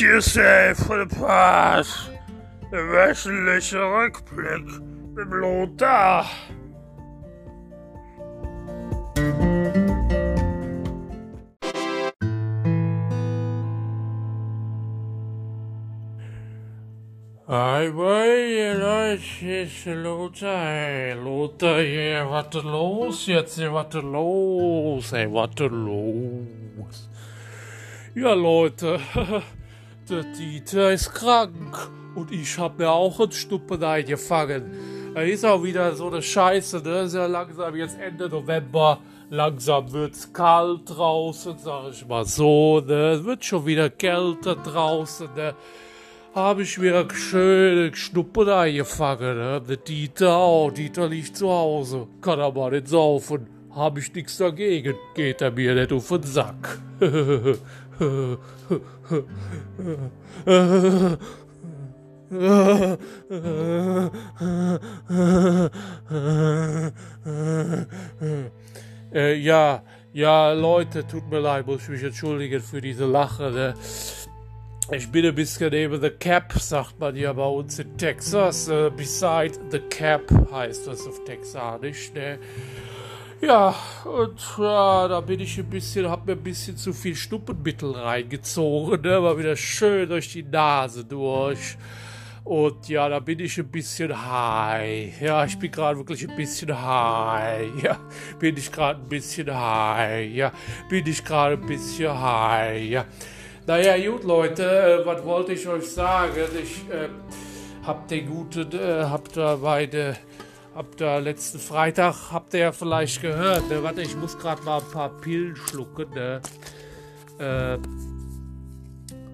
Tuesday for the Past. Der wöchentliche Rückblick mit Lothar. Hi, boy, Leute, hier ist Lothar. Hey, Lothar hier, was ist los jetzt? Hier, was ist los? Hey, was ist los? Ja, Leute, der Dieter ist krank und ich hab mir auch einen Stuppen eingefangen. Da ist auch wieder so eine Scheiße, ne? Ja langsam jetzt Ende November. Langsam wird's kalt draußen, sag ich mal so, ne? Es wird schon wieder kälter draußen, ne? habe ich mir schön Schnuppen eingefangen. Ne? Der Dieter auch. Dieter liegt zu Hause. Kann aber nicht saufen. Habe ich nichts dagegen. Geht er mir nicht auf den Sack. äh, ja, ja, Leute, tut mir leid, muss ich mich entschuldigen für diese Lache. Ne? Ich bin ein bisschen neben the cap, sagt man ja bei uns in Texas. Uh, beside the cap heißt das auf Texanisch, ne? Ja, und ja, da bin ich ein bisschen, hab mir ein bisschen zu viel Stuppenmittel reingezogen, ne? War wieder schön durch die Nase durch. Und ja, da bin ich ein bisschen high. Ja, ich bin gerade wirklich ein bisschen high. Ja, bin ich gerade ein bisschen high. Ja, bin ich gerade ein bisschen high. Ja. Naja, gut, Leute, äh, was wollte ich euch sagen? Ich äh, hab den guten, äh, hab da beide, hab da letzten Freitag, habt ihr ja vielleicht gehört, ne? Warte, ich muss gerade mal ein paar Pillen schlucken, ne? Äh,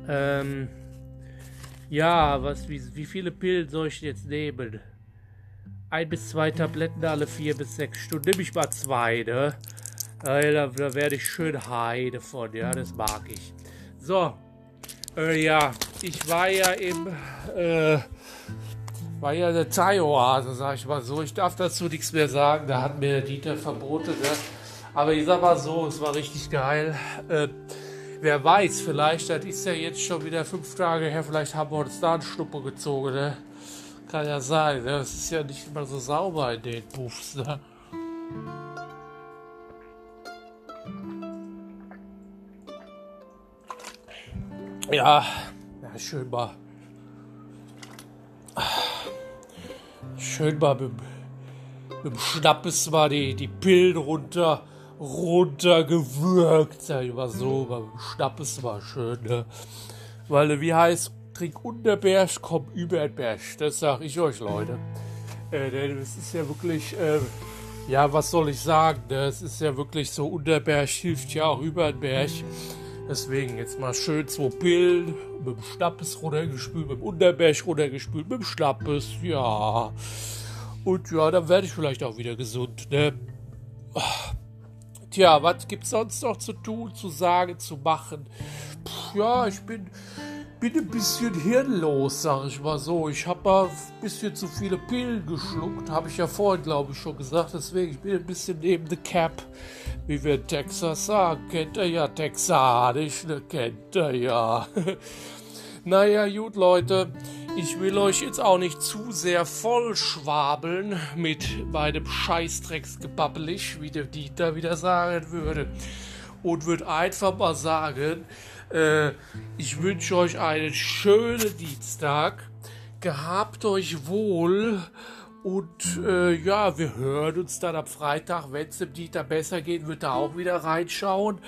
ähm, ja, was, wie, wie viele Pillen soll ich jetzt nehmen? Ein bis zwei Tabletten alle vier bis sechs Stunden. Nimm ich mal zwei, ne? Äh, da, da werde ich schön high davon, ja, das mag ich. So, äh, ja, ich war ja im, äh, war ja eine Thai-Oase, sag ich mal so. Ich darf dazu nichts mehr sagen, da hat mir Dieter verboten, ne? Aber ich sag mal so, es war richtig geil. Äh, wer weiß, vielleicht, das ist ja jetzt schon wieder fünf Tage her, vielleicht haben wir uns da einen Schnuppe gezogen, ne? Kann ja sein, ne? Es ist ja nicht immer so sauber in den Puffs, ne? Ja, ja schön mal. Schön mal mit, mit dem Schnappes mal die, die Pillen runter, runtergewürgt. Sag ich mal so, mal mit dem Schnappes mal schön, ne? Weil, wie heißt, trink Unterberg, komm über den Berg. Das sag ich euch, Leute. Äh, denn es ist ja wirklich, äh, ja, was soll ich sagen? Ne? Es ist ja wirklich so, Unterberg hilft ja auch über den Berg. Deswegen jetzt mal schön zwei Pillen, mit dem Schnappes runtergespült, mit dem Unterberg runtergespült, mit dem Schnappes, ja. Und ja, dann werde ich vielleicht auch wieder gesund, ne? Tja, was gibt's sonst noch zu tun, zu sagen, zu machen? Puh, ja, ich bin, bin ein bisschen hirnlos, sag ich mal so. Ich habe ein bisschen zu viele Pillen geschluckt, habe ich ja vorhin, glaube ich, schon gesagt. Deswegen, ich bin ein bisschen neben the cap, wie wir in Texas sagen. Kennt ihr ja texanisch, ne? Kennt ihr ja. naja, gut, Leute. Ich will euch jetzt auch nicht zu sehr vollschwabeln mit meinem Scheißdrecksgebabbelig, wie der Dieter wieder sagen würde. Und würde einfach mal sagen, äh, ich wünsche euch einen schönen Dienstag. Gehabt euch wohl. Und äh, ja, wir hören uns dann am Freitag, wenn es dem Dieter besser geht, wird er auch wieder reinschauen.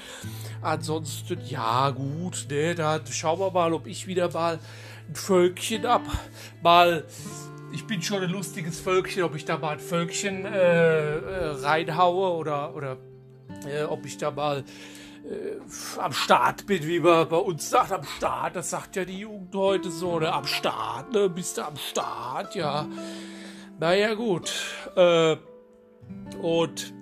Ansonsten, ja, gut, ne, dann schauen wir mal, ob ich wieder mal ein Völkchen ab. Mal, ich bin schon ein lustiges Völkchen, ob ich da mal ein Völkchen äh, äh, reinhaue oder, oder äh, ob ich da mal äh, am Start bin, wie man bei uns sagt, am Start. Das sagt ja die Jugend heute so, ne? Am Start, ne? Bist du am Start, ja. Naja, gut. Äh, und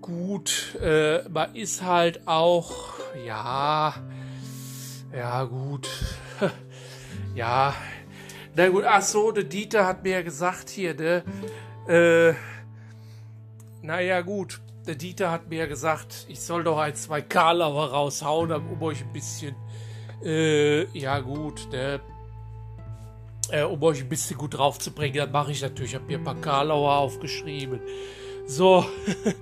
gut, äh, man ist halt auch, ja, ja, gut. ja. Na gut, ach so, der Dieter hat mir ja gesagt hier, ne? Äh, naja, gut der Dieter hat mir gesagt, ich soll doch ein, zwei Karlauer raushauen, um euch ein bisschen Äh, ja, gut, ne? Äh, um euch ein bisschen gut drauf zu bringen, dann mache ich natürlich, ich habe mir ein paar Karlauer aufgeschrieben. So,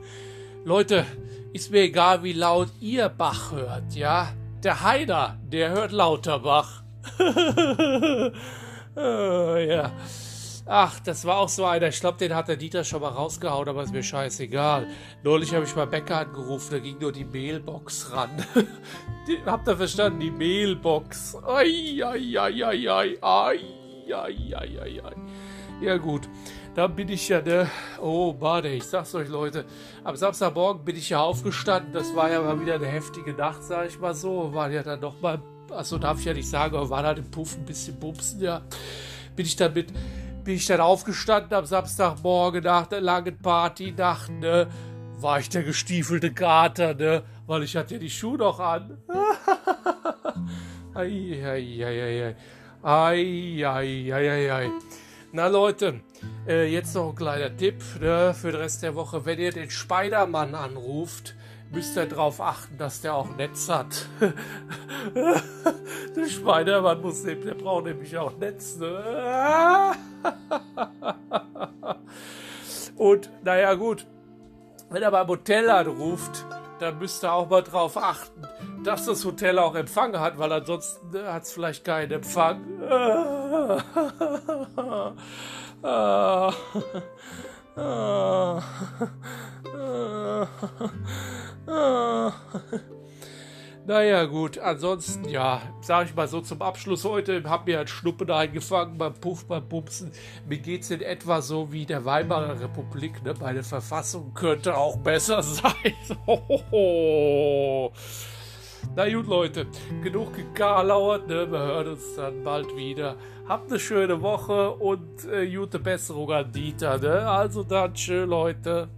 Leute, ist mir egal, wie laut ihr Bach hört, ja? Der Heider, der hört lauter Bach. äh, ja. Ach, das war auch so einer. Ich glaube, den hat der Dieter schon mal rausgehauen, aber ist mir scheißegal. Neulich habe ich mal Bäcker angerufen, da ging nur die Mailbox ran. habt ihr verstanden? Die Mailbox. Ai, ai, ai, ai, ai, ai, ai, ai, ai, ai. Ja, gut. Dann bin ich ja, ne, oh, warte, ich sag's euch, Leute. Am Samstagmorgen bin ich ja aufgestanden. Das war ja mal wieder eine heftige Nacht, sag ich mal so. War ja dann noch mal, also darf ich ja nicht sagen, aber war da im Puff ein bisschen bumsen, ja. Bin ich dann bin ich dann aufgestanden am Samstagmorgen nach der langen Partynacht, ne? War ich der gestiefelte Kater, ne? Weil ich hatte ja die Schuhe noch an. Eieieiei. Eieieiei. Na Leute, äh, jetzt noch ein kleiner Tipp ne, für den Rest der Woche. Wenn ihr den Spider-Mann anruft, müsst ihr darauf achten, dass der auch Netz hat. der Spider-Mann muss der braucht nämlich auch Netz. Ne? Und naja, gut, wenn er beim Hotel anruft, dann müsst ihr auch mal darauf achten, dass das Hotel auch Empfang hat, weil ansonsten ne, hat es vielleicht keinen Empfang. Naja, gut, ansonsten, ja, sage ich mal so zum Abschluss heute, habe mir ein Schnuppen eingefangen beim Puff, beim Pupsen. Mir geht es in etwa so wie der Weimarer Republik, ne? Meine Verfassung könnte auch besser sein. Na gut, Leute, genug gekarlauert, ne? Wir hören uns dann bald wieder. Habt eine schöne Woche und äh, gute Besserung an Dieter, ne? Also dann, tschö, Leute.